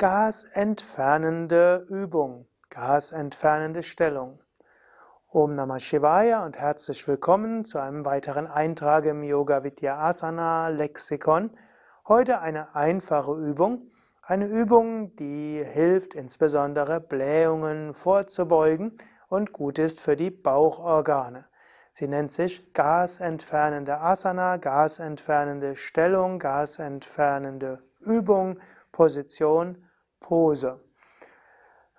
Gasentfernende Übung, gasentfernende Stellung. Om Namah Shivaya und herzlich willkommen zu einem weiteren Eintrag im Yoga Vidya Asana Lexikon. Heute eine einfache Übung, eine Übung, die hilft insbesondere Blähungen vorzubeugen und gut ist für die Bauchorgane. Sie nennt sich gasentfernende Asana, gasentfernende Stellung, gasentfernende Übung, Position, Pose.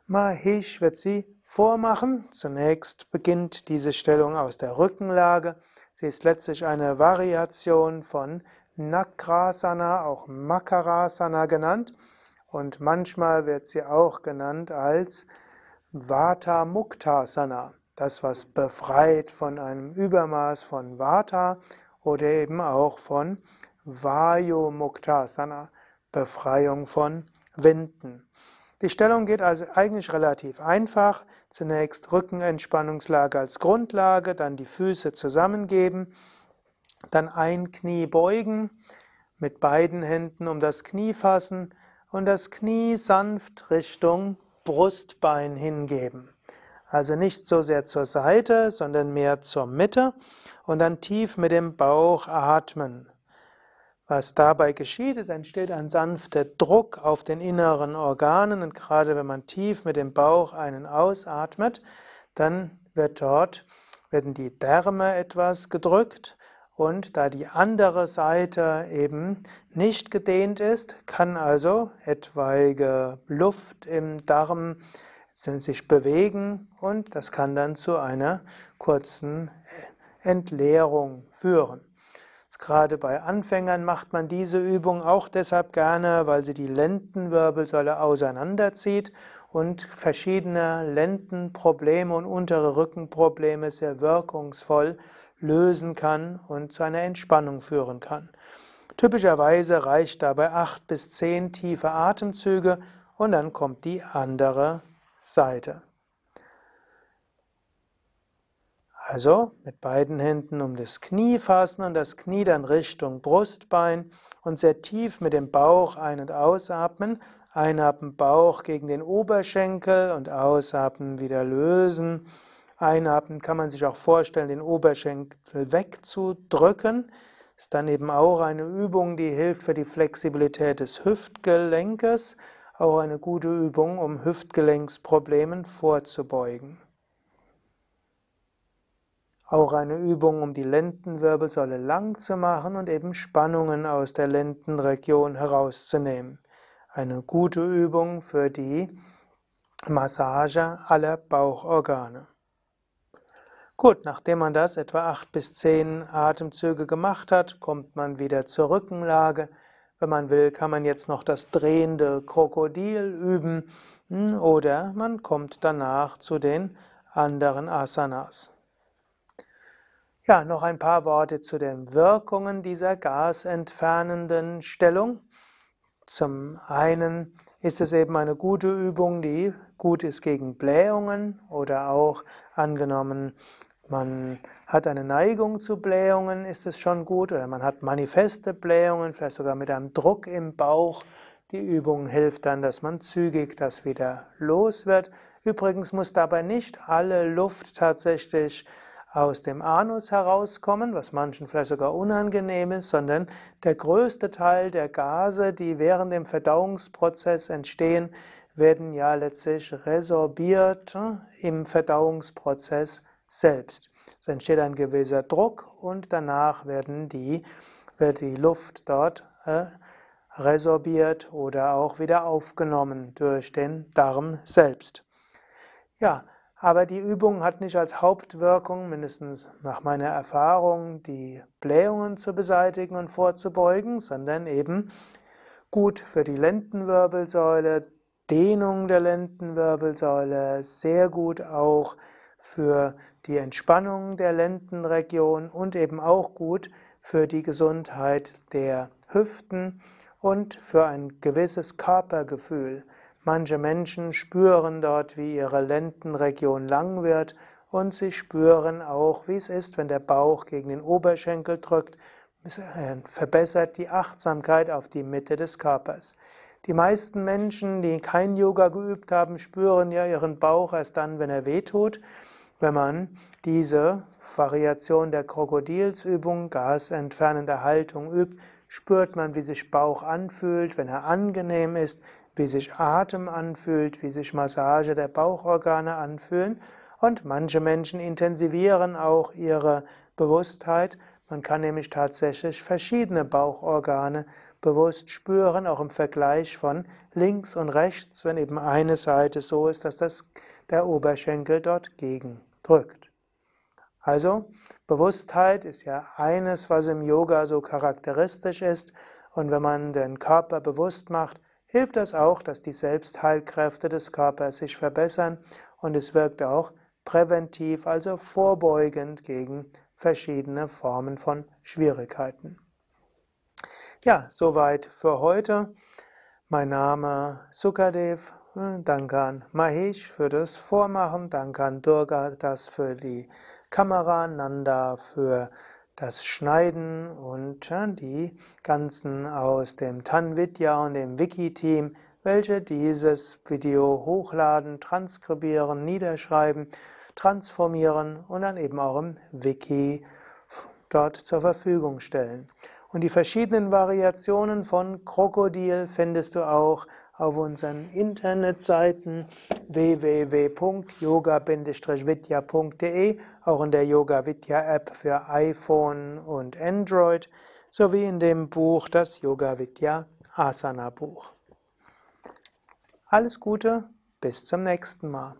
Mahesh wird sie vormachen. Zunächst beginnt diese Stellung aus der Rückenlage. Sie ist letztlich eine Variation von Nakrasana, auch Makarasana genannt. Und manchmal wird sie auch genannt als Vata Muktasana das, was befreit von einem Übermaß von Vata oder eben auch von Vayu Muktasana, Befreiung von Winden. Die Stellung geht also eigentlich relativ einfach. Zunächst Rückenentspannungslage als Grundlage, dann die Füße zusammengeben, dann ein Knie beugen, mit beiden Händen um das Knie fassen und das Knie sanft Richtung Brustbein hingeben. Also nicht so sehr zur Seite, sondern mehr zur Mitte und dann tief mit dem Bauch atmen. Was dabei geschieht, es entsteht ein sanfter Druck auf den inneren Organen. Und gerade wenn man tief mit dem Bauch einen ausatmet, dann wird dort, werden die Därme etwas gedrückt. Und da die andere Seite eben nicht gedehnt ist, kann also etwaige Luft im Darm sich bewegen. Und das kann dann zu einer kurzen Entleerung führen. Gerade bei Anfängern macht man diese Übung auch deshalb gerne, weil sie die Lendenwirbelsäule auseinanderzieht und verschiedene Lendenprobleme und untere Rückenprobleme sehr wirkungsvoll lösen kann und zu einer Entspannung führen kann. Typischerweise reicht dabei acht bis zehn tiefe Atemzüge und dann kommt die andere Seite. Also mit beiden Händen um das Knie fassen und das Knie dann Richtung Brustbein und sehr tief mit dem Bauch ein- und ausatmen. Einatmen Bauch gegen den Oberschenkel und ausatmen wieder lösen. Einatmen kann man sich auch vorstellen, den Oberschenkel wegzudrücken. Ist dann eben auch eine Übung, die hilft für die Flexibilität des Hüftgelenkes auch eine gute Übung, um Hüftgelenksproblemen vorzubeugen. Auch eine Übung, um die Lendenwirbelsäule lang zu machen und eben Spannungen aus der Lendenregion herauszunehmen. Eine gute Übung für die Massage aller Bauchorgane. Gut, nachdem man das etwa acht bis zehn Atemzüge gemacht hat, kommt man wieder zur Rückenlage. Wenn man will, kann man jetzt noch das drehende Krokodil üben hm, oder man kommt danach zu den anderen Asanas. Ja, noch ein paar Worte zu den Wirkungen dieser gasentfernenden Stellung. Zum einen ist es eben eine gute Übung, die gut ist gegen Blähungen oder auch angenommen, man hat eine Neigung zu Blähungen, ist es schon gut, oder man hat manifeste Blähungen, vielleicht sogar mit einem Druck im Bauch. Die Übung hilft dann, dass man zügig das wieder los wird. Übrigens muss dabei nicht alle Luft tatsächlich aus dem Anus herauskommen, was manchen vielleicht sogar unangenehm ist, sondern der größte Teil der Gase, die während dem Verdauungsprozess entstehen, werden ja letztlich resorbiert im Verdauungsprozess selbst. Es entsteht ein gewisser Druck und danach werden die, wird die Luft dort äh, resorbiert oder auch wieder aufgenommen durch den Darm selbst. Ja, aber die Übung hat nicht als Hauptwirkung, mindestens nach meiner Erfahrung, die Blähungen zu beseitigen und vorzubeugen, sondern eben gut für die Lendenwirbelsäule, Dehnung der Lendenwirbelsäule, sehr gut auch für die Entspannung der Lendenregion und eben auch gut für die Gesundheit der Hüften und für ein gewisses Körpergefühl. Manche Menschen spüren dort, wie ihre Lendenregion lang wird und sie spüren auch, wie es ist, wenn der Bauch gegen den Oberschenkel drückt. Es äh, verbessert die Achtsamkeit auf die Mitte des Körpers. Die meisten Menschen, die kein Yoga geübt haben, spüren ja ihren Bauch erst dann, wenn er wehtut. Wenn man diese Variation der Krokodilsübung, gasentfernende Haltung übt, spürt man, wie sich Bauch anfühlt, wenn er angenehm ist, wie sich Atem anfühlt, wie sich Massage der Bauchorgane anfühlen. Und manche Menschen intensivieren auch ihre Bewusstheit. Man kann nämlich tatsächlich verschiedene Bauchorgane bewusst spüren, auch im Vergleich von links und rechts, wenn eben eine Seite so ist, dass das, der Oberschenkel dort gegen drückt. Also, Bewusstheit ist ja eines, was im Yoga so charakteristisch ist. Und wenn man den Körper bewusst macht, hilft das auch, dass die Selbstheilkräfte des Körpers sich verbessern und es wirkt auch präventiv, also vorbeugend gegen verschiedene Formen von Schwierigkeiten. Ja, soweit für heute. Mein Name Sukadev Danke an Mahesh für das Vormachen, danke an Durga das für die Kamera, Nanda für das Schneiden und die ganzen aus dem Tanvidya und dem Wiki-Team, welche dieses Video hochladen, transkribieren, niederschreiben, transformieren und dann eben auch im Wiki dort zur Verfügung stellen. Und die verschiedenen Variationen von Krokodil findest du auch auf unseren Internetseiten www.yoga-vidya.de, auch in der Yoga Vidya App für iPhone und Android, sowie in dem Buch das Yoga Vidya Asana Buch. Alles Gute, bis zum nächsten Mal.